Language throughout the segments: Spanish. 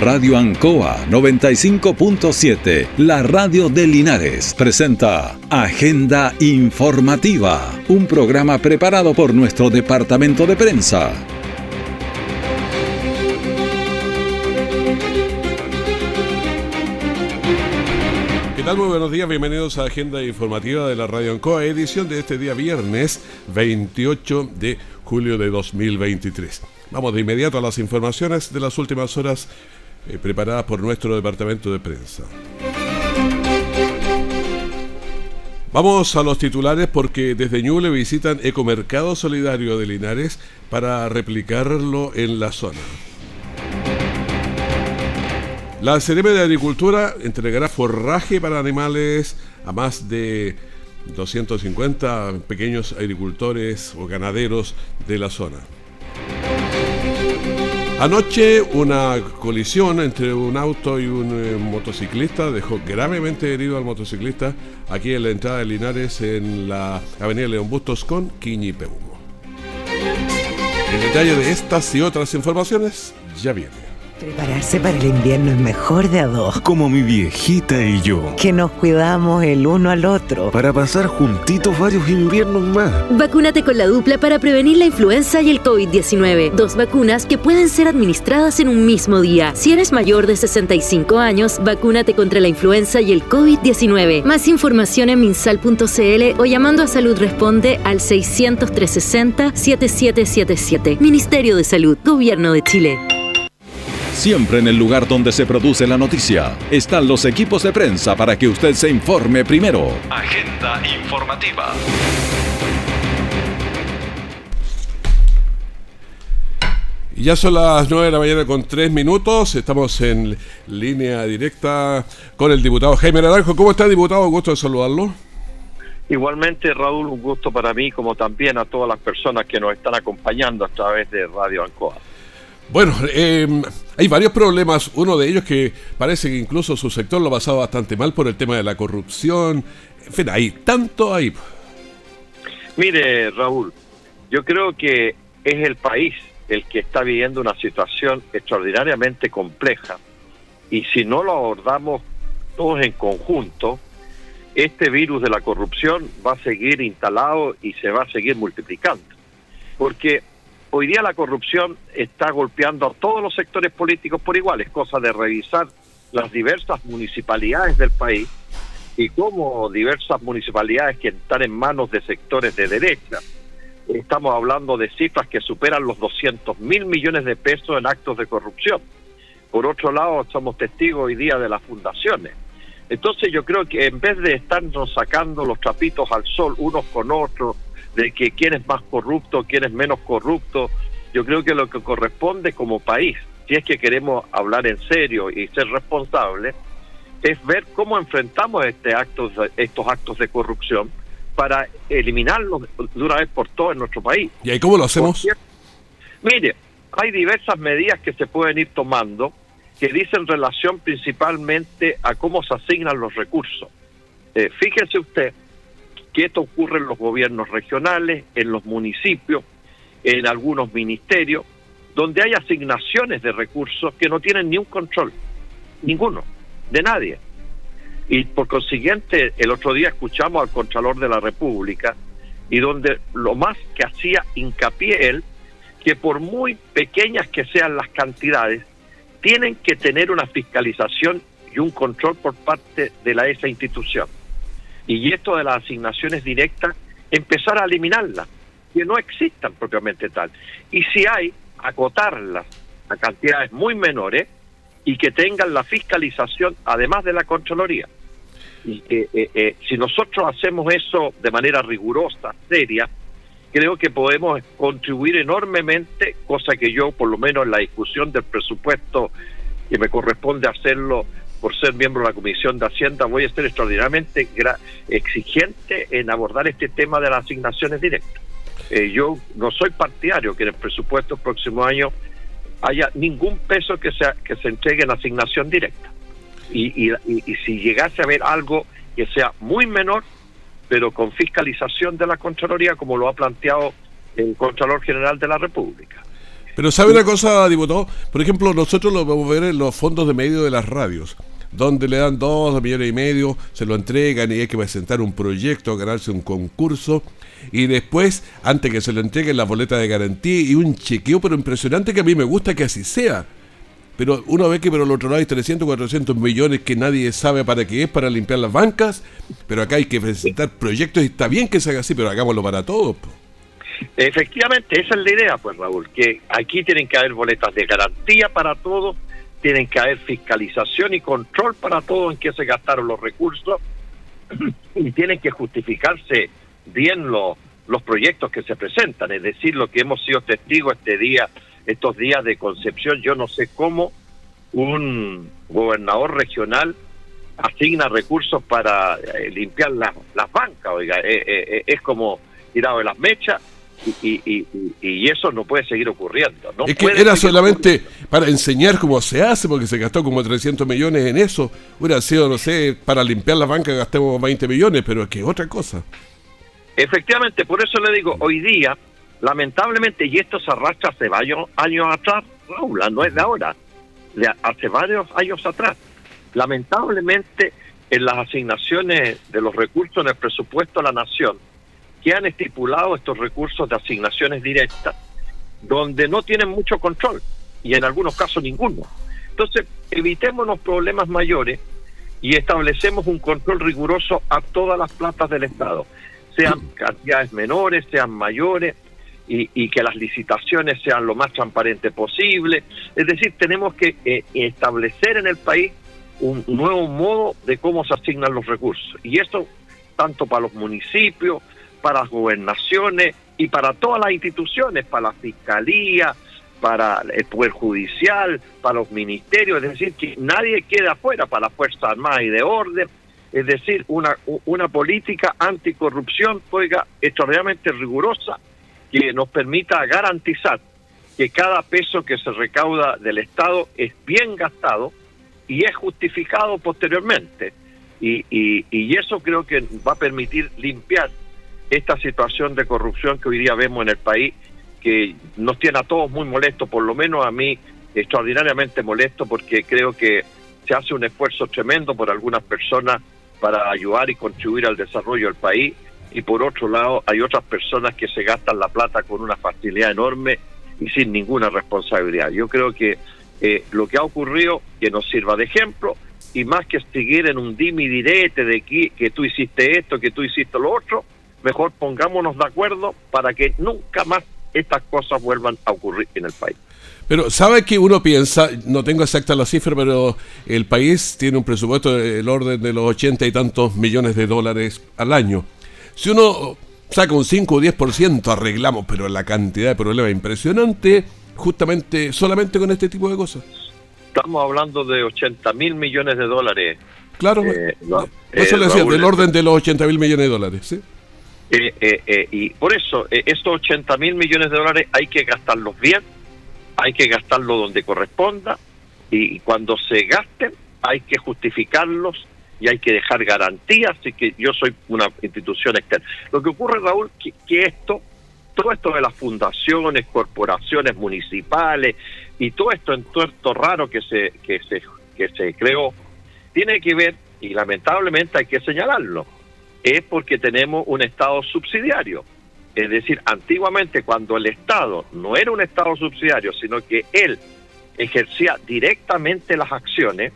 Radio Ancoa 95.7, la radio de Linares, presenta Agenda Informativa, un programa preparado por nuestro departamento de prensa. ¿Qué? Muy buenos días, bienvenidos a Agenda Informativa de la Radio Ancoa, edición de este día viernes 28 de julio de 2023. Vamos de inmediato a las informaciones de las últimas horas eh, preparadas por nuestro departamento de prensa. Vamos a los titulares porque desde Ñuble visitan Ecomercado Solidario de Linares para replicarlo en la zona. La Cereme de Agricultura entregará forraje para animales a más de 250 pequeños agricultores o ganaderos de la zona. Anoche una colisión entre un auto y un eh, motociclista dejó gravemente herido al motociclista aquí en la entrada de Linares en la avenida León Bustos con Quiñipeumo. El detalle de estas y otras informaciones ya viene. Prepararse para el invierno es mejor de a dos. Como mi viejita y yo. Que nos cuidamos el uno al otro. Para pasar juntitos varios inviernos más. Vacúnate con la dupla para prevenir la influenza y el COVID-19. Dos vacunas que pueden ser administradas en un mismo día. Si eres mayor de 65 años, vacúnate contra la influenza y el COVID-19. Más información en minsal.cl o llamando a Salud Responde al 600 360 7777. Ministerio de Salud, Gobierno de Chile. Siempre en el lugar donde se produce la noticia están los equipos de prensa para que usted se informe primero. Agenda informativa. Ya son las 9 de la mañana con 3 minutos. Estamos en línea directa con el diputado Jaime Naranjo. ¿Cómo está, diputado? Gusto de saludarlo. Igualmente, Raúl, un gusto para mí, como también a todas las personas que nos están acompañando a través de Radio Ancoa. Bueno, eh, hay varios problemas. Uno de ellos que parece que incluso su sector lo ha pasado bastante mal por el tema de la corrupción. En fin, hay tanto ahí. Mire, Raúl, yo creo que es el país el que está viviendo una situación extraordinariamente compleja y si no lo abordamos todos en conjunto, este virus de la corrupción va a seguir instalado y se va a seguir multiplicando. Porque Hoy día la corrupción está golpeando a todos los sectores políticos por igual. Es cosa de revisar las diversas municipalidades del país y cómo diversas municipalidades que están en manos de sectores de derecha. Estamos hablando de cifras que superan los 200 mil millones de pesos en actos de corrupción. Por otro lado, somos testigos hoy día de las fundaciones. Entonces yo creo que en vez de estarnos sacando los trapitos al sol unos con otros, de que quién es más corrupto, quién es menos corrupto. Yo creo que lo que corresponde como país, si es que queremos hablar en serio y ser responsables, es ver cómo enfrentamos este actos, estos actos de corrupción para eliminarlos de una vez por todas en nuestro país. ¿Y ahí cómo lo hacemos? Mire, hay diversas medidas que se pueden ir tomando que dicen relación principalmente a cómo se asignan los recursos. Eh, fíjese usted que esto ocurre en los gobiernos regionales, en los municipios, en algunos ministerios, donde hay asignaciones de recursos que no tienen ni un control, ninguno, de nadie. Y por consiguiente, el otro día escuchamos al Contralor de la República y donde lo más que hacía hincapié él, que por muy pequeñas que sean las cantidades, tienen que tener una fiscalización y un control por parte de la esa institución y esto de las asignaciones directas, empezar a eliminarlas, que no existan propiamente tal. Y si hay, acotarlas a cantidades muy menores y que tengan la fiscalización además de la Contraloría. Y eh, eh, si nosotros hacemos eso de manera rigurosa, seria, creo que podemos contribuir enormemente, cosa que yo, por lo menos en la discusión del presupuesto, que me corresponde hacerlo por ser miembro de la Comisión de Hacienda, voy a ser extraordinariamente exigente en abordar este tema de las asignaciones directas. Eh, yo no soy partidario que en el presupuesto del próximo año haya ningún peso que, sea, que se entregue en asignación directa. Y, y, si llegase a haber algo que sea muy menor, pero con fiscalización de la Contraloría, como lo ha planteado el Contralor General de la República. Pero ¿sabe una cosa, diputado? Por ejemplo, nosotros lo vamos a ver en los fondos de medio de las radios donde le dan dos millones y medio, se lo entregan y hay que presentar un proyecto, ganarse un concurso y después, antes que se lo entreguen la boleta de garantía y un chequeo, pero impresionante que a mí me gusta que así sea. Pero uno ve que por el otro lado hay 300, 400 millones que nadie sabe para qué es, para limpiar las bancas, pero acá hay que presentar proyectos y está bien que se haga así, pero hagámoslo para todos. Efectivamente, esa es la idea, pues Raúl, que aquí tienen que haber boletas de garantía para todos, tienen que haber fiscalización y control para todo en qué se gastaron los recursos y tienen que justificarse bien los, los proyectos que se presentan, es decir, lo que hemos sido testigos este día estos días de Concepción, yo no sé cómo un gobernador regional asigna recursos para eh, limpiar las, las bancas, oiga, eh, eh, es como tirado de las mechas y, y, y, eso no puede seguir ocurriendo. No es que era solamente para enseñar cómo se hace, porque se gastó como 300 millones en eso. Hubiera sido, no sé, para limpiar las bancas gastemos 20 millones, pero es que otra cosa. Efectivamente, por eso le digo, hoy día lamentablemente, y esto se arrastra hace varios años atrás, Raúl, no es de ahora, de hace varios años atrás. Lamentablemente, en las asignaciones de los recursos en el presupuesto de la nación, que han estipulado estos recursos de asignaciones directas, donde no tienen mucho control, y en algunos casos ninguno. Entonces, evitémonos problemas mayores y establecemos un control riguroso a todas las platas del Estado, sean cantidades menores, sean mayores, y, que las licitaciones sean lo más transparentes posible. Es decir, tenemos que eh, establecer en el país un nuevo modo de cómo se asignan los recursos. Y esto tanto para los municipios, para las gobernaciones y para todas las instituciones, para la Fiscalía, para el Poder Judicial, para los ministerios, es decir, que nadie quede afuera, para la Fuerza Armada y de Orden, es decir, una, una política anticorrupción, oiga, extraordinariamente rigurosa que nos permita garantizar que cada peso que se recauda del Estado es bien gastado y es justificado posteriormente. Y, y, eso creo que va a permitir limpiar esta situación de corrupción que hoy día vemos en el país, que nos tiene a todos muy molestos, por lo menos a mí extraordinariamente molesto, porque creo que se hace un esfuerzo tremendo por algunas personas para ayudar y contribuir al desarrollo del país y por otro lado hay otras personas que se gastan la plata con una facilidad enorme y sin ninguna responsabilidad. Yo creo que eh, lo que ha ocurrido que nos sirva de ejemplo y más que seguir en un dimi direte de que, que tú hiciste esto, que tú hiciste lo otro, mejor pongámonos de acuerdo para que nunca más estas cosas vuelvan a ocurrir en el país. Pero sabe que uno piensa, no tengo exacta la cifra, pero el país tiene un presupuesto del orden de los ochenta y tantos millones de dólares al año. Si uno saca un 5 o 10%, arreglamos, pero la cantidad de problemas impresionante, justamente solamente con este tipo de cosas. Estamos hablando de 80 mil millones de dólares. Claro, eh, eso le decía, del orden de los 80 mil millones de dólares. ¿sí? Eh, eh, y por eso, estos 80 mil millones de dólares hay que gastarlos bien, hay que gastarlos donde corresponda, y cuando se gasten hay que justificarlos y hay que dejar garantías, así que yo soy una institución externa. Lo que ocurre, Raúl, que, que esto, todo esto de las fundaciones, corporaciones municipales y todo esto en todo esto raro que se, que se, que se creó, tiene que ver, y lamentablemente hay que señalarlo, es porque tenemos un Estado subsidiario. Es decir, antiguamente cuando el Estado no era un Estado subsidiario, sino que él ejercía directamente las acciones,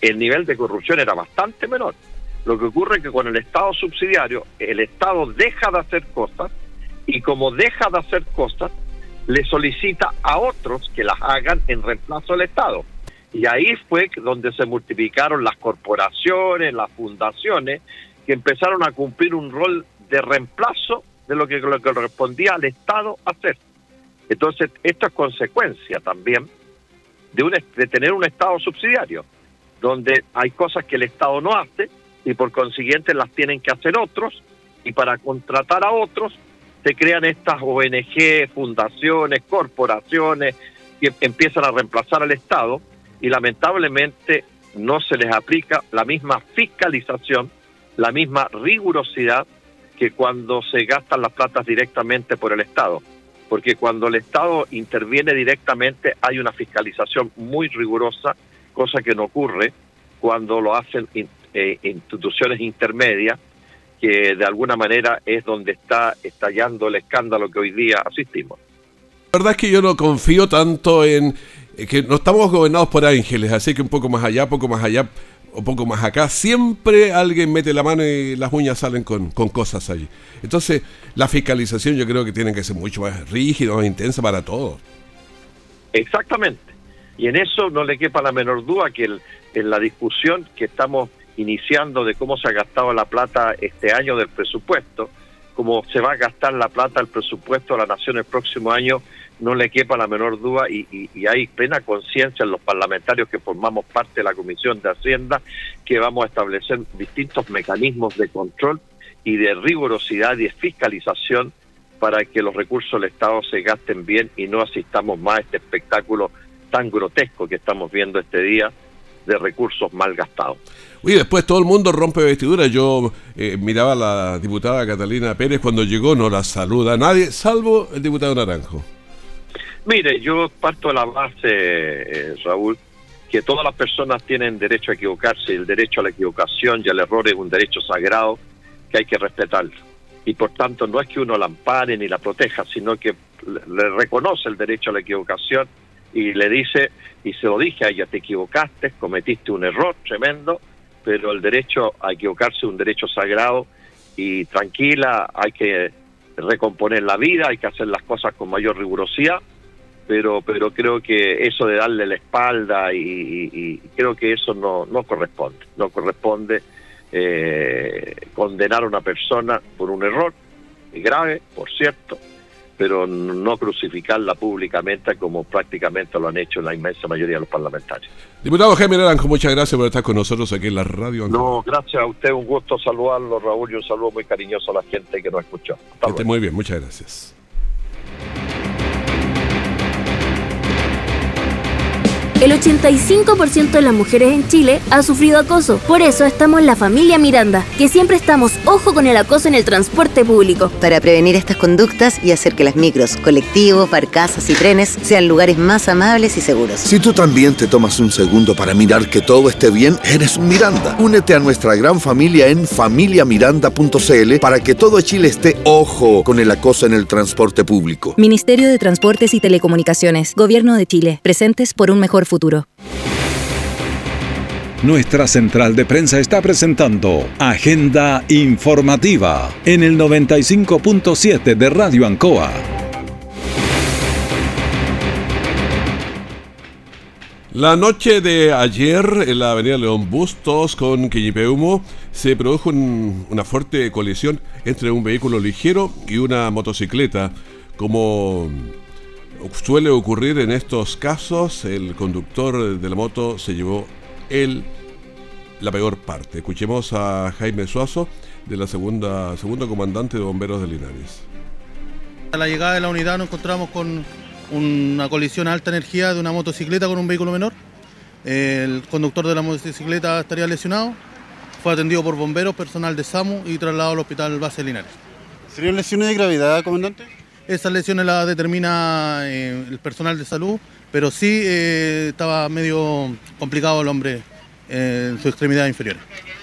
el nivel de corrupción era bastante menor. Lo que ocurre es que con el Estado subsidiario, el Estado deja de hacer cosas y como deja de hacer cosas, le solicita a otros que las hagan en reemplazo del Estado. Y ahí fue donde se multiplicaron las corporaciones, las fundaciones, que empezaron a cumplir un rol de reemplazo de lo que, lo correspondía al Estado hacer. Entonces, esto es consecuencia también de, un, de tener un Estado subsidiario donde hay cosas que el Estado no hace y por consiguiente las tienen que hacer otros y para contratar a otros se crean estas ONG, fundaciones, corporaciones que empiezan a reemplazar al Estado y lamentablemente no se les aplica la misma fiscalización, la misma rigurosidad que cuando se gastan las platas directamente por el Estado. porque cuando el Estado interviene directamente hay una fiscalización muy rigurosa, cosa que no ocurre cuando lo hacen eh, instituciones intermedias, que de alguna manera es donde está estallando el escándalo que hoy día asistimos. La verdad es que yo no confío tanto en que no estamos gobernados por ángeles, así que un poco más allá, poco más allá o poco más acá, siempre alguien mete la mano y las uñas salen con, con cosas allí. Entonces, la fiscalización yo creo que tiene que ser mucho más rígida, más intensa para todos. Exactamente. Y en eso no le quepa la menor duda que en la discusión que estamos iniciando de cómo se ha gastado la plata este año del presupuesto, cómo se va a gastar la plata del presupuesto de la Nación el próximo año, no le quepa la menor duda y, hay plena conciencia en los parlamentarios que formamos parte de la Comisión de Hacienda que vamos a establecer distintos mecanismos de control y de rigurosidad y de fiscalización para que los recursos del Estado se gasten bien y no asistamos más a este espectáculo tan grotesco que estamos viendo este día de recursos mal gastados. Oye, después todo el mundo rompe vestiduras. Yo eh, miraba a la diputada Catalina Pérez cuando llegó, no la saluda nadie, salvo el diputado Naranjo. Mire, yo parto de la base, eh, Raúl, que todas las personas tienen derecho a equivocarse y el derecho a la equivocación y al error es un derecho sagrado que hay que respetarlo. Y por tanto no es que uno la ampare ni la proteja, sino que le reconoce el derecho a la equivocación y le dice, y se lo dije a ella, te equivocaste, cometiste un error tremendo, pero el derecho a equivocarse es un derecho sagrado y tranquila, hay que recomponer la vida, hay que hacer las cosas con mayor rigurosidad pero pero creo que eso de darle la espalda y, creo que eso no, no corresponde, no corresponde eh, condenar a una persona por un error grave, por cierto, pero no crucificarla públicamente como prácticamente lo han hecho la inmensa mayoría de los parlamentarios. Diputado Jaime Naranjo, muchas gracias por estar con nosotros aquí en la radio. No, gracias a usted, un gusto saludarlo, Raúl, y un saludo muy cariñoso a la gente que nos escuchó. muy bien, muchas gracias. El 85% de las mujeres en Chile ha sufrido acoso. Por eso estamos en la familia Miranda, que siempre estamos ojo con el acoso en el transporte público. Para prevenir estas conductas y hacer que las micros, colectivos, barcazas y trenes sean lugares más amables y seguros. Si tú también te tomas un segundo para mirar que todo esté bien, eres un Miranda. Únete a nuestra gran familia en familiamiranda.cl para que todo Chile esté ojo con el acoso en el transporte público. Ministerio de Transportes y Telecomunicaciones, Gobierno de Chile, presentes por un mejor futuro. Nuestra central de prensa está presentando Agenda Informativa en el 95.7 de Radio Ancoa. La noche de ayer en la avenida León Bustos con Quillipeumo se produjo una fuerte colisión entre un vehículo ligero y una motocicleta. Como suele ocurrir en estos casos, el conductor de la moto se llevó el, la peor parte. Escuchemos a Jaime Suazo, de la segunda, segundo comandante de bomberos de Linares. A la llegada de la unidad nos encontramos con una colisión a alta energía de una motocicleta con un vehículo menor. El conductor de la motocicleta estaría lesionado. Fue atendido por bomberos, personal de SAMU y trasladado al hospital base de Linares. ¿Serían lesiones de gravedad, comandante? Esas lesiones las determina eh, el personal de salud, pero sí eh, estaba medio complicado el hombre eh, en su extremidad inferior.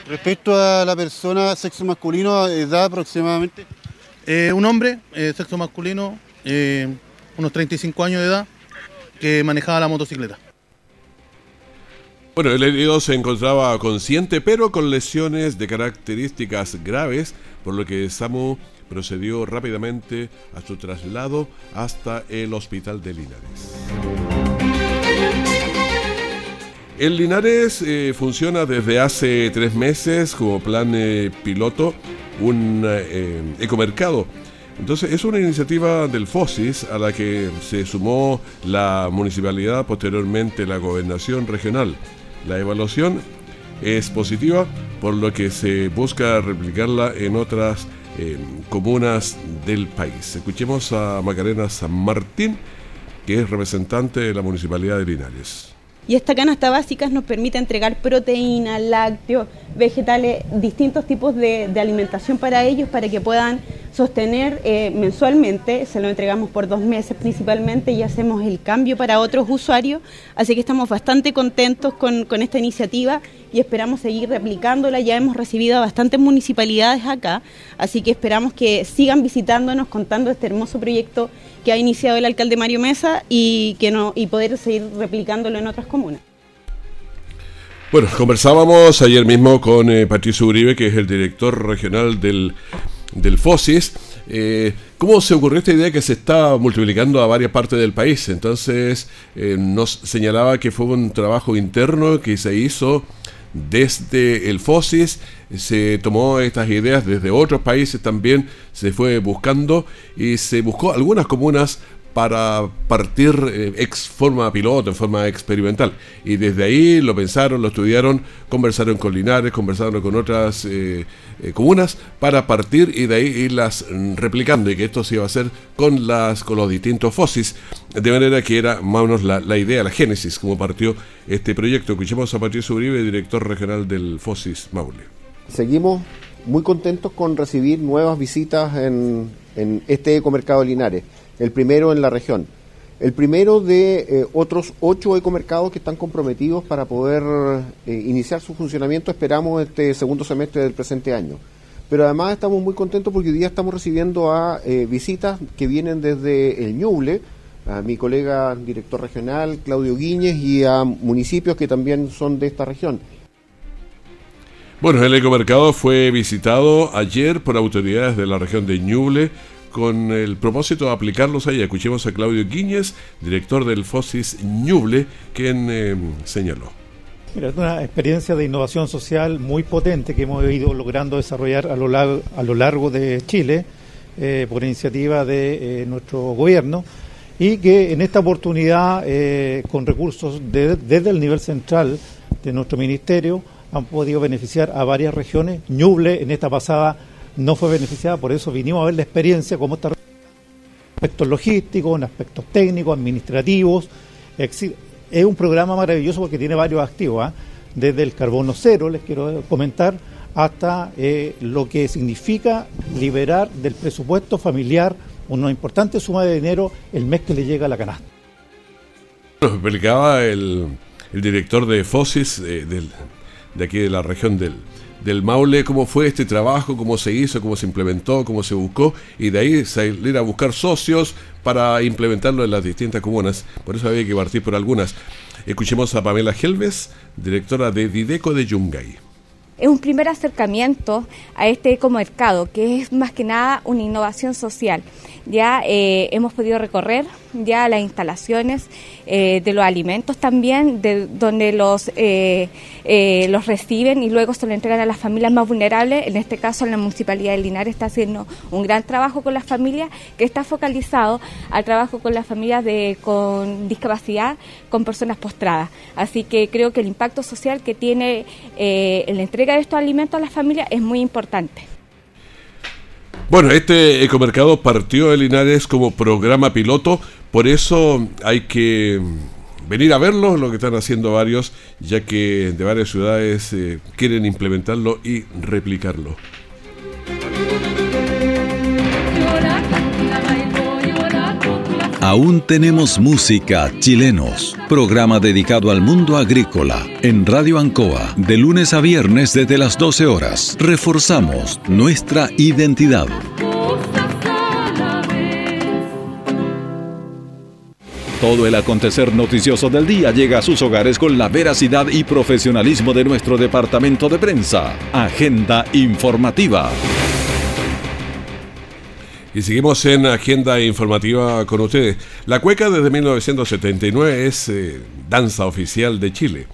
Respecto a la persona sexo masculino, ¿edad aproximadamente? un hombre, sexo masculino, unos 35 años de edad, que manejaba la motocicleta. Bueno, el herido se encontraba consciente, pero con lesiones de características graves, por lo que SAMU procedió rápidamente a su traslado hasta el hospital de Linares. El Linares eh, funciona desde hace tres meses como plan eh, piloto, un eh, ecomercado. Entonces es una iniciativa del FOSIS a la que se sumó la municipalidad, posteriormente la gobernación regional. La evaluación es positiva, por lo que se busca replicarla en otras comunas del país. Escuchemos a Macarena San Martín, que es representante de la Municipalidad de Linares. Y esta canasta básica nos permite entregar proteínas, lácteos, vegetales, distintos tipos de, alimentación para ellos para que puedan sostener eh, mensualmente, se lo entregamos por dos meses principalmente y hacemos el cambio para otros usuarios, así que estamos bastante contentos con, con esta iniciativa y esperamos seguir replicándola, ya hemos recibido a bastantes municipalidades acá, así que esperamos que sigan visitándonos contando este hermoso proyecto que ha iniciado el alcalde Mario Mesa y, que no, y poder seguir replicándolo en otras comunas. Bueno, conversábamos ayer mismo con eh, Patricio Uribe, que es el director regional del, del FOSIS. Eh, ¿Cómo se ocurrió esta idea que se está multiplicando a varias partes del país? Entonces eh, nos señalaba que fue un trabajo interno que se hizo desde el FOSIS, se tomó estas ideas desde otros países también, se fue buscando y se buscó algunas comunas para partir eh, ex forma piloto, en forma experimental. Y desde ahí lo pensaron, lo estudiaron, conversaron con Linares, conversaron con otras eh, eh, comunas para partir y de ahí irlas mm, replicando y que esto se iba a hacer con, las, con los distintos FOSIS, de manera que era más o menos la, la idea, la génesis, como partió este proyecto. Escuchemos a Patricio Uribe, director regional del FOSIS Maule. Seguimos muy contentos con recibir nuevas visitas en, en este ecomercado Linares el primero en la región. El primero de eh, otros ocho ecomercados que están comprometidos para poder eh, iniciar su funcionamiento, esperamos este segundo semestre del presente año. Pero además estamos muy contentos porque hoy día estamos recibiendo a eh, visitas que vienen desde el Ñuble, a mi colega director regional Claudio Guíñez y a municipios que también son de esta región. Bueno, el ecomercado fue visitado ayer por autoridades de la región de Ñuble con el propósito de aplicarlos ahí. Escuchemos a Claudio Guíñez, director del FOSIS Ñuble, quien eh, señaló. Mira, es una experiencia de innovación social muy potente que hemos ido logrando desarrollar a lo, largo, a lo largo de Chile eh, por iniciativa de eh, nuestro gobierno y que en esta oportunidad, con recursos desde el nivel central de nuestro ministerio, han podido beneficiar a varias regiones. Ñuble en esta pasada no fue beneficiada, por eso vinimos a ver la experiencia, cómo está aspectos logísticos, en aspectos técnicos, administrativos. Es un programa maravilloso porque tiene varios activos, ¿ah? desde el carbono cero, les quiero comentar, hasta eh, lo que significa liberar del presupuesto familiar una importante suma de dinero el mes que le llega a la canasta. Nos explicaba el, director de FOSIS eh, de aquí de la región del, del Maule, cómo fue este trabajo, cómo se hizo, cómo se implementó, cómo se buscó, y de ahí salir a buscar socios para implementarlo en las distintas comunas. Por eso había que partir por algunas. Escuchemos a Pamela Helves, directora de Dideco de Yungay. Es un primer acercamiento a este ecomercado, que es más que nada una innovación social. Ya eh, hemos podido recorrer ya las instalaciones eh, de los alimentos también, de donde los, eh, los reciben y luego se lo entregan a las familias más vulnerables. En este caso, la Municipalidad de Linares está haciendo un gran trabajo con las familias que está focalizado al trabajo con las familias de, con discapacidad, con personas postradas. Así que creo que el impacto social que tiene la entrega de estos alimentos a las familias es muy importante. Bueno, este ecomercado partió de Linares como programa piloto, por eso hay que venir a verlo, lo que están haciendo varios, ya que de varias ciudades eh, quieren implementarlo y replicarlo. Aún tenemos música chilenos. Programa dedicado al mundo agrícola en Radio Ancoa de lunes a viernes desde las 12 horas. Reforzamos nuestra identidad. Todo el acontecer noticioso del día llega a sus hogares con la veracidad y profesionalismo de nuestro departamento de prensa. Agenda informativa. Y seguimos en agenda informativa con ustedes. La cueca desde 1979 es eh, danza oficial de Chile.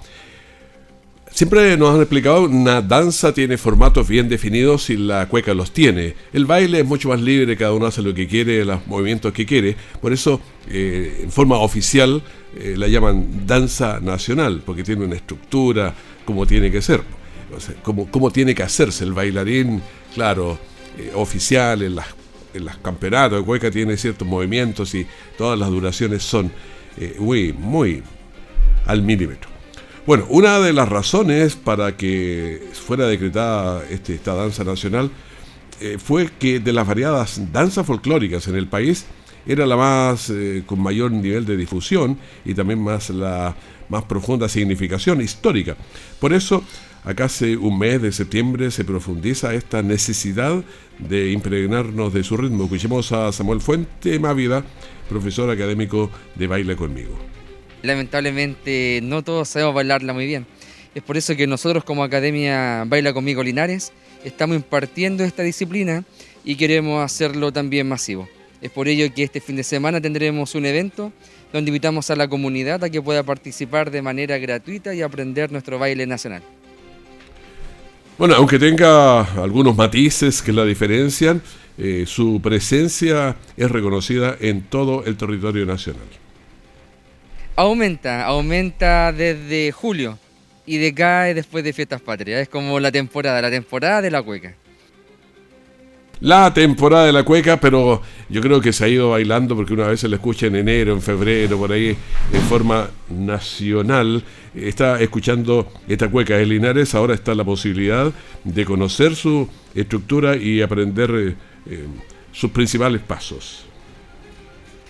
Siempre nos han explicado, una danza tiene formatos bien definidos y la cueca los tiene. El baile es mucho más libre, cada uno hace lo que quiere, los movimientos que quiere. Por eso, eh, en forma oficial, eh, la llaman danza nacional, porque tiene una estructura como tiene que ser. como, como tiene que hacerse el bailarín, claro, oficial en las los campeonatos de cueca tiene ciertos movimientos y todas las duraciones son eh, muy, muy al milímetro. Bueno, una de las razones para que fuera decretada este, esta danza nacional eh, fue que de las variadas danzas folclóricas en el país era la más eh, con mayor nivel de difusión y también más la más profunda significación histórica. Por eso, acá hace un mes de septiembre se profundiza esta necesidad de impregnarnos de su ritmo. Escuchemos a Samuel Fuente Mávida, profesor académico de Baile conmigo. Lamentablemente no todos sabemos bailarla muy bien. Es por eso que nosotros como Academia Baila conmigo Linares estamos impartiendo esta disciplina y queremos hacerlo también masivo. Es por ello que este fin de semana tendremos un evento donde invitamos a la comunidad a que pueda participar de manera gratuita y aprender nuestro baile nacional. Bueno, aunque tenga algunos matices que la diferencian, eh, su presencia es reconocida en todo el territorio nacional. Aumenta, aumenta desde julio y decae después de fiestas patrias. Es como la temporada, la temporada de la cueca la temporada de la cueca, pero yo creo que se ha ido bailando porque una vez se la escucha en enero, en febrero, por ahí, de forma nacional. Está escuchando esta cueca de Linares, ahora está la posibilidad de conocer su estructura y aprender eh, eh, sus principales pasos.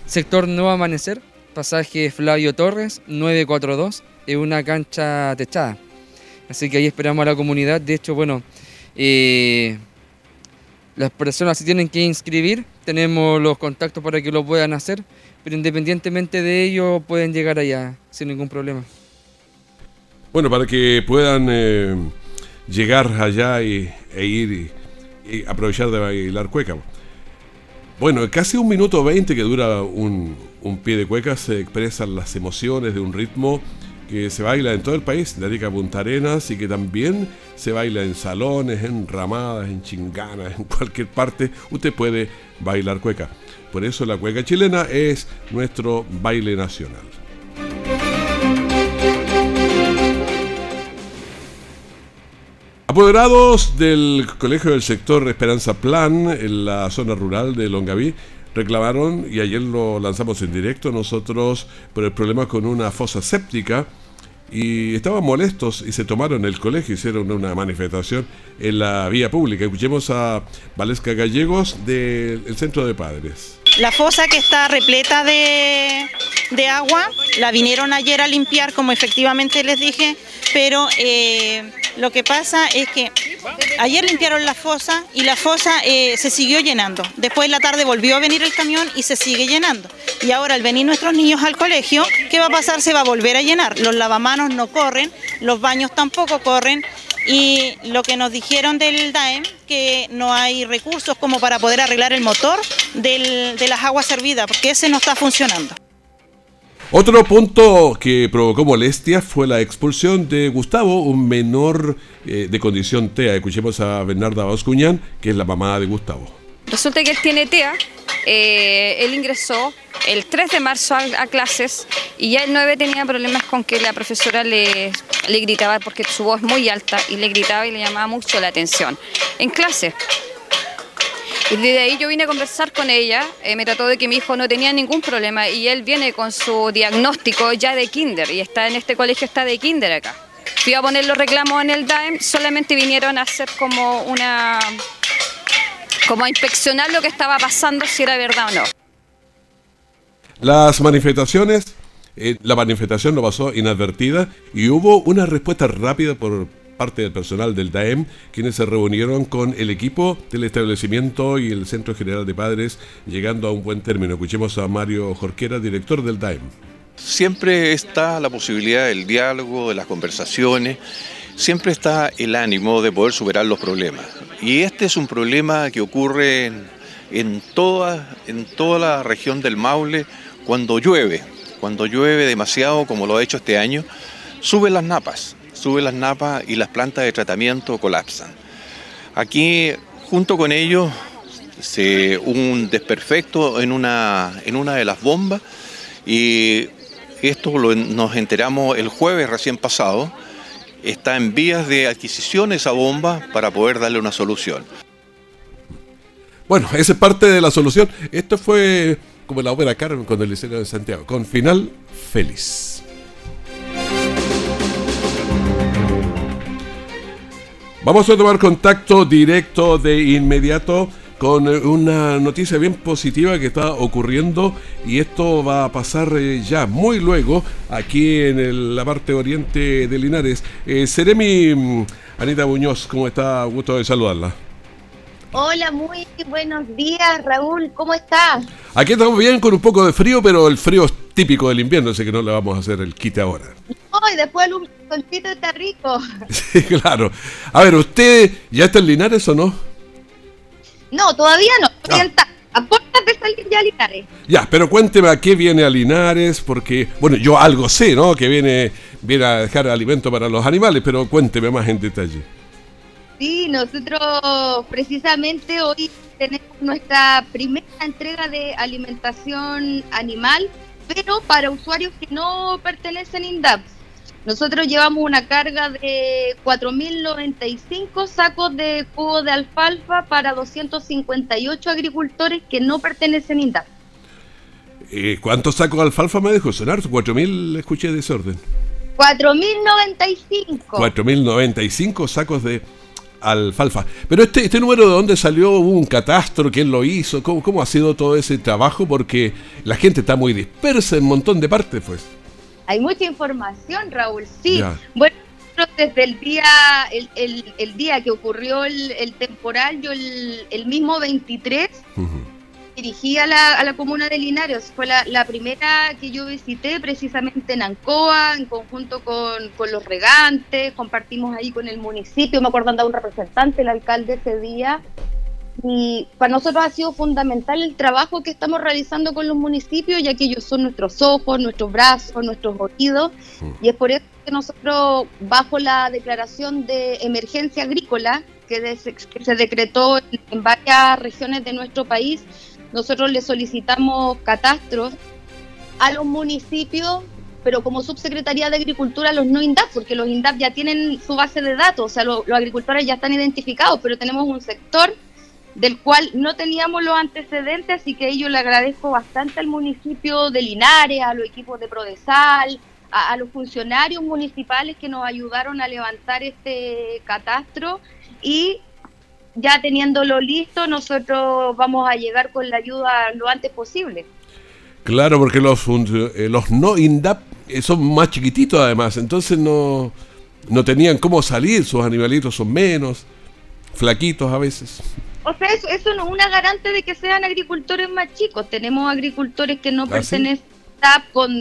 Sector Nuevo Amanecer, pasaje Flavio Torres, 942, es una cancha techada. Así que ahí esperamos a la comunidad. De hecho, bueno, eh, las personas se tienen que inscribir, tenemos los contactos para que lo puedan hacer, pero independientemente de ello pueden llegar allá sin ningún problema. Bueno, para que puedan eh, llegar allá y, e ir y, aprovechar de bailar cueca. Bueno, casi un minuto veinte que dura un, un pie de cueca se expresan las emociones de un ritmo que se baila en todo el país, de Arica Punta Arenas, y que también se baila en salones, en ramadas, en chinganas, en cualquier parte, usted puede bailar cueca. Por eso la cueca chilena es nuestro baile nacional. Apoderados del Colegio del Sector Esperanza Plan en la zona rural de Longaví reclamaron, y ayer lo lanzamos en directo nosotros, por el problema con una fosa séptica, y estaban molestos y se tomaron el colegio, hicieron una manifestación en la vía pública. Escuchemos a Valesca Gallegos del Centro de Padres. La fosa que está repleta de, de, agua, la vinieron ayer a limpiar, como efectivamente les dije, pero eh, lo que pasa es que ayer limpiaron la fosa y la fosa eh, se siguió llenando. Después en la tarde volvió a venir el camión y se sigue llenando. Y ahora al venir nuestros niños al colegio, ¿qué va a pasar? Se va a volver a llenar. Los lavamanos no corren, los baños tampoco corren. Y lo que nos dijeron del DAEM, que no hay recursos como para poder arreglar el motor de las aguas servidas, porque ese no está funcionando. Otro punto que provocó molestia fue la expulsión de Gustavo, un menor eh, de condición TEA. Escuchemos a Bernarda Bascuñán, que es la mamá de Gustavo. Resulta que él tiene TEA, eh, él ingresó el 3 de marzo a, clases y ya el 9 tenía problemas con que la profesora le, le gritaba porque su voz es muy alta y le gritaba y le llamaba mucho la atención en clase. Y desde ahí yo vine a conversar con ella, eh, me trató de que mi hijo no tenía ningún problema y él viene con su diagnóstico ya de kinder y está en este colegio, está de kinder acá. Fui a poner los reclamos en el DAEM, solamente vinieron a hacer como una... como a inspeccionar lo que estaba pasando, si era verdad o no. Las manifestaciones, eh, la manifestación no pasó inadvertida y hubo una respuesta rápida por parte del personal del DAEM, quienes se reunieron con el equipo del establecimiento y el Centro General de Padres, llegando a un buen término. Escuchemos a Mario Jorquera, director del DAEM. Siempre está la posibilidad del diálogo, de las conversaciones, siempre está el ánimo de poder superar los problemas. Y este es un problema que ocurre en, toda, en toda la región del Maule cuando llueve. Cuando llueve demasiado, como lo ha hecho este año, suben las napas sube las napas y las plantas de tratamiento colapsan. Aquí, junto con ello, se, un desperfecto en una, en una de las bombas y esto nos enteramos el jueves recién pasado. Está en vías de adquisición esa bomba para poder darle una solución. Bueno, esa es parte de la solución. Esto fue como la ópera Carmen cuando le hicieron en Santiago, con final feliz. Vamos a tomar contacto directo de inmediato con eh, una noticia bien positiva que está ocurriendo y esto va a pasar eh, ya muy luego aquí en el- la parte oriente de Linares. Eh, Seremi mm, Anita Muñoz, ¿cómo está? Gusto de saludarla. Hola, muy buenos días, Raúl, ¿cómo estás? Aquí estamos bien con un poco de frío, pero el frío es típico del invierno, así que no le vamos a hacer el quite ahora. Hoy después el solcito está rico. Sí, claro. A ver, ¿usted ya está en Linares o no? No, todavía no, todavía está a puertas de salir ya a Linares. Ya, pero cuénteme a qué viene a Linares, porque, bueno, yo algo sé, ¿no? Que viene, viene a dejar alimento para los animales, pero cuénteme más en detalle. Sí, nosotros precisamente hoy tenemos nuestra primera entrega de alimentación animal, pero para usuarios que no pertenecen a INDAP. Nosotros llevamos una carga de 4.095 sacos de jugo de alfalfa para 258 agricultores que no pertenecen a INDAP. Eh, ¿Cuántos sacos de alfalfa me dejó sonar? 4.000, escuché desorden. 4.095. 4.095 sacos de alfalfa. Pero este, este número de dónde salió, hubo un catastro, quién lo hizo, ¿Cómo, cómo ha sido todo ese trabajo, porque la gente está muy dispersa en un montón de partes, pues. Hay mucha información, Raúl. Sí. Ya. Bueno, desde el día, el, el- el día que ocurrió el, el temporal, yo el, el mismo 23 dirigí a la, a la comuna de Linares. Fue la, la primera que yo visité precisamente en Ancoa, en conjunto con, con los regantes, compartimos ahí con el municipio, me acuerdo andaba un representante, el alcalde ese día. Y para nosotros ha sido fundamental el trabajo que estamos realizando con los municipios, ya que ellos son nuestros ojos, nuestros brazos, nuestros oídos. Y es por eso que nosotros, bajo la declaración de emergencia agrícola que, des- que se decretó en, varias regiones de nuestro país, nosotros le solicitamos catastros a los municipios, pero como subsecretaría de Agricultura los no INDAP, porque los INDAP ya tienen su base de datos, o sea, lo- los agricultores ya están identificados, pero tenemos un sector del cual no teníamos los antecedentes, así que yo le agradezco bastante al municipio de Linares, a los equipos de Prodesal, a, los funcionarios municipales que nos ayudaron a levantar este catastro y ya teniéndolo listo, nosotros vamos a llegar con la ayuda lo antes posible. Claro, porque los, eh, los no INDAP eh, son más chiquititos además, entonces no, no tenían cómo salir, sus animalitos son menos, flaquitos a veces. O sea, eso, eso no es una garante de que sean agricultores más chicos. Tenemos agricultores que no ¿Ah, sí? pertenecen a TAP con,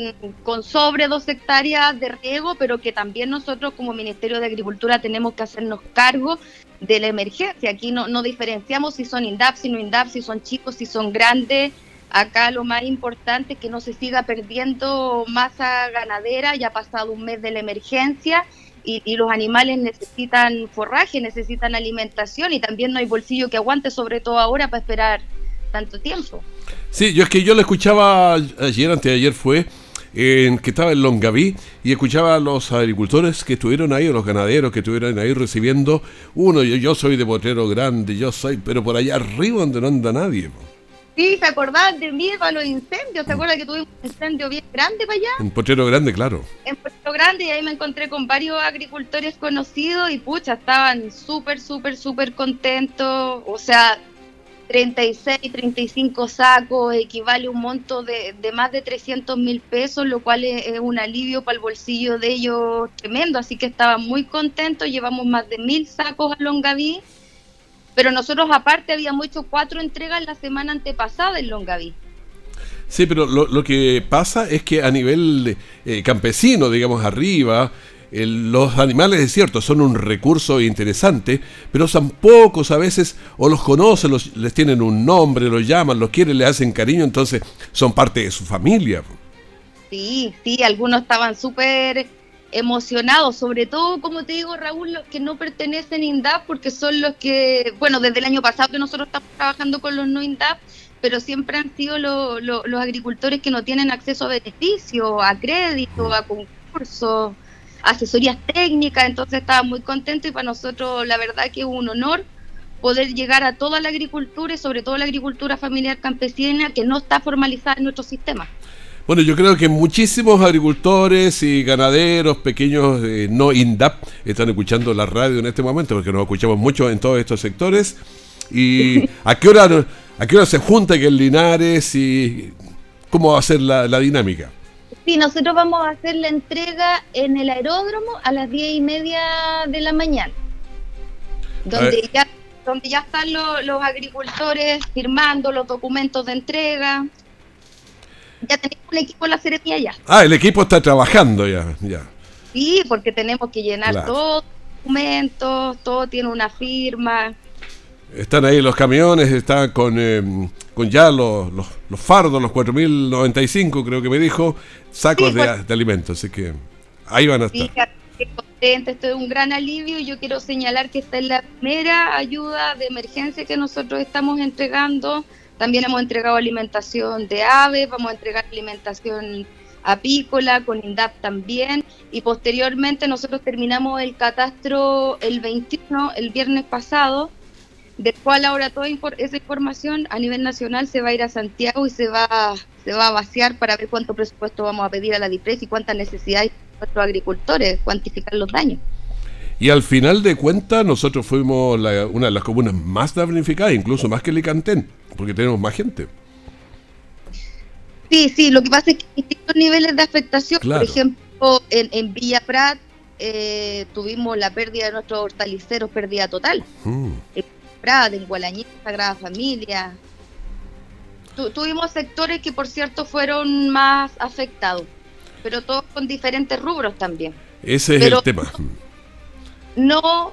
con sobre dos hectáreas de riego, pero que también nosotros como Ministerio de Agricultura tenemos que hacernos cargo de la emergencia. Aquí no, no diferenciamos si son INDAP, si no INDAP, si son chicos, si son grandes. Acá lo más importante es que no se siga perdiendo masa ganadera. Ya ha pasado un mes de la emergencia y, y los animales necesitan forraje, necesitan alimentación y también no hay bolsillo que aguante, sobre todo ahora, para esperar tanto tiempo. Sí, yo es que yo lo escuchaba ayer, antes de ayer fue, en que estaba en Longaví y escuchaba a los agricultores que estuvieron ahí, o los ganaderos que estuvieron ahí recibiendo, uno, yo, yo soy de Potrero Grande, yo soy, pero por allá arriba donde no anda nadie. Sí, ¿se acordaban de mí para los incendios? ¿Se acuerdan que tuvimos un incendio bien grande para allá? En Potrero Grande, claro. En Puerto Grande y ahí me encontré con varios agricultores conocidos y pucha, estaban súper, súper, súper contentos. O sea, 36, 35 sacos equivale a un monto de, de más de 300 mil pesos, lo cual es, es un alivio para el bolsillo de ellos tremendo. Así que estaban muy contentos, llevamos más de mil sacos a Longaví. Pero nosotros aparte habíamos hecho cuatro entregas la semana antepasada en Longaví. Sí, pero lo, lo que pasa es que a nivel eh, campesino, digamos arriba, los animales es cierto, son un recurso interesante, pero son pocos a veces, o los conocen, los- les tienen un nombre, los llaman, los quieren, le hacen cariño, entonces son parte de su familia. Sí, sí, algunos estaban súper emocionados, sobre todo, como te digo, Raúl, los que no pertenecen a INDAP, porque son los que, bueno, desde el año pasado que nosotros estamos trabajando con los no INDAP, pero siempre han sido lo- lo- los agricultores que no tienen acceso a beneficios, a crédito, a concursos, asesorías técnicas, entonces estaban muy contentos y para nosotros la verdad que es un honor poder llegar a toda la agricultura y sobre todo la agricultura familiar campesina que no está formalizada en nuestro sistema. Bueno, yo creo que muchísimos agricultores y ganaderos pequeños, eh, no INDAP, están escuchando la radio en este momento, porque nos escuchamos mucho en todos estos sectores. ¿Y a qué hora, a qué hora se junta que en Linares y cómo va a ser la, la dinámica? Sí, nosotros vamos a hacer la entrega en el aeródromo a las diez y media de la mañana, donde ya, donde ya están lo- los agricultores firmando los documentos de entrega. Ya tenemos un equipo en la ceremonia ya. Ah, el equipo está trabajando ya, ya. Sí, porque tenemos que llenar Claro. todos los documentos, todo tiene una firma. Están ahí los camiones, están con, eh, con ya los, los, los fardos, los 4.095 creo que me dijo, sacos Sí, de, pues. de alimentos, así que ahí van a estar. Qué contenta, esto es un gran alivio y yo quiero señalar que esta es la primera ayuda de emergencia que nosotros estamos entregando. También hemos entregado alimentación de aves, vamos a entregar alimentación apícola, con INDAP también, y posteriormente nosotros terminamos el catastro el 21, el viernes pasado, del cual ahora toda esa información a nivel nacional se va a ir a Santiago y se va, se va a vaciar para ver cuánto presupuesto vamos a pedir a la DIPRES y cuántas necesidades nuestros agricultores, cuantificar los daños. Y al final de cuentas, nosotros fuimos la- una de las comunas más damnificadas, incluso más que Licantén, porque tenemos más gente. Sí, sí, lo que pasa es que hay distintos niveles de afectación. Claro. Por ejemplo, en, en Villa Prat eh, tuvimos la pérdida de nuestros hortaliceros, pérdida total. Mm. En Prat, en Gualañé, Sagrada Familia. Tu- tuvimos sectores que, por cierto, fueron más afectados, pero todos con diferentes rubros también. Ese es Pero- el tema. No,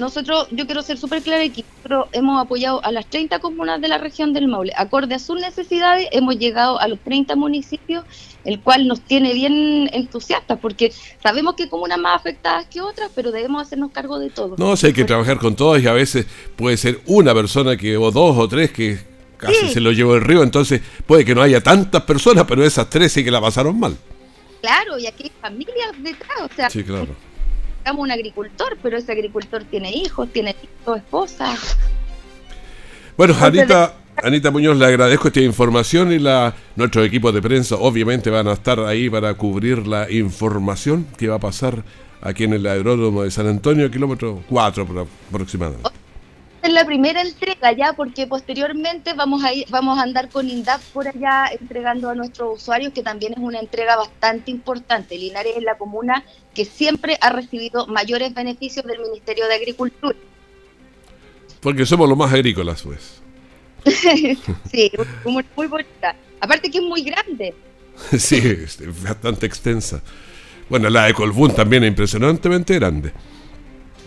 nosotros, yo quiero ser súper clara aquí, nosotros hemos apoyado a las 30 comunas de la región del Maule. Acorde a sus necesidades, hemos llegado a los 30 municipios, el cual nos tiene bien entusiastas, porque sabemos que hay comunas más afectadas que otras, pero debemos hacernos cargo de todo. No, si hay que trabajar con todas y a veces puede ser una persona que o dos o tres que casi Sí. se lo llevó el río, entonces puede que no haya tantas personas, pero esas tres sí que la pasaron mal. Claro, y aquí hay familias detrás, o sea, Sí, claro. Buscamos un agricultor, pero ese agricultor tiene hijos, tiene hijos, esposa. Bueno, Entonces, Anita, Anita Muñoz, le agradezco esta información y la nuestros equipos de prensa obviamente van a estar ahí para cubrir la información que va a pasar aquí en el aeródromo de San Antonio, kilómetro 4 pro- aproximadamente. Es la primera entrega ya porque posteriormente vamos a ir, vamos a andar con INDAP por allá entregando a nuestros usuarios que también es una entrega bastante importante. Linares es la comuna que siempre ha recibido mayores beneficios del Ministerio de Agricultura. Porque somos los más agrícolas, pues. sí, comuna muy bonita. Aparte que es muy grande. sí, es bastante extensa. Bueno, la de Colbún también es impresionantemente grande.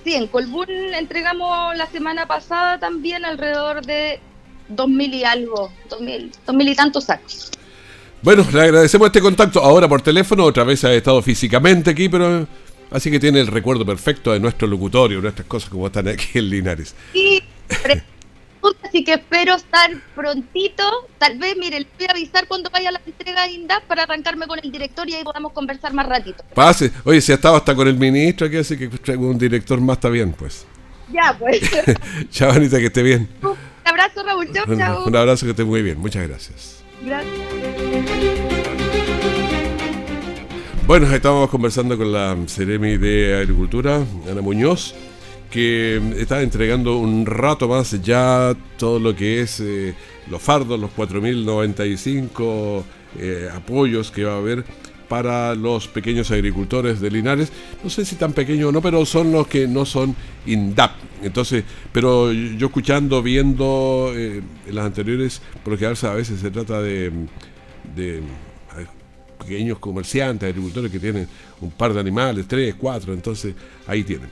Sí, en Colbún entregamos la semana pasada también alrededor de 2.000 y algo, 2.000, 2.000 y tantos sacos. Bueno, le agradecemos este contacto ahora por teléfono, otra vez ha estado físicamente aquí, pero así que tiene el recuerdo perfecto de nuestro locutorio, nuestras cosas como están aquí en Linares. Sí, así que espero estar prontito. Tal vez, mire, le voy a avisar cuando vaya a la entrega de INDAP para arrancarme con el director y ahí podamos conversar más ratito. Pase, oye, si ha estado hasta con el ministro aquí, así que traigo un director más, está bien, pues. Ya, pues. Chao, Anita, que esté bien. un abrazo, Raúl. Chao, Un, chao. un abrazo, que esté muy bien, muchas gracias. Gracias. Bueno, estábamos conversando con la Ceremi de Agricultura, Ana Muñoz, que está entregando un rato más ya todo lo que es eh, los fardos, los 4.095 eh, apoyos que va a haber para los pequeños agricultores de Linares. No sé si tan pequeños o no, pero son los que no son INDAP. Entonces, pero yo escuchando, viendo eh, en las anteriores, porque a veces se trata de, de pequeños comerciantes, agricultores que tienen un par de animales, tres, cuatro, entonces ahí tienen.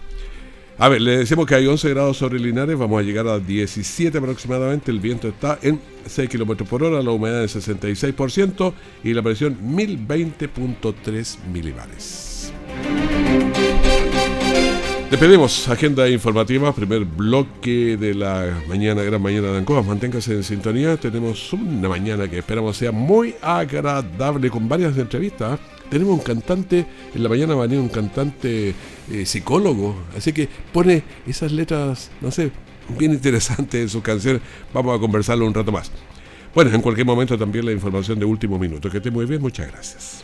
A ver, le decimos que hay 11 grados sobre Linares, vamos a llegar a 17 aproximadamente, el viento está en 6 kilómetros por hora, la humedad es 66% y la presión 1020.3 milibares. Despedimos agenda informativa, primer bloque de la mañana, gran mañana de Ancoa. Manténgase en sintonía. Tenemos una mañana que esperamos sea muy agradable con varias entrevistas. Tenemos un cantante, en la mañana va a venir un cantante eh, psicólogo, así que pone esas letras, no sé, bien interesantes en sus canciones. Vamos a conversarlo un rato más. Bueno, en cualquier momento también la información de último minuto. Que esté muy bien, muchas gracias.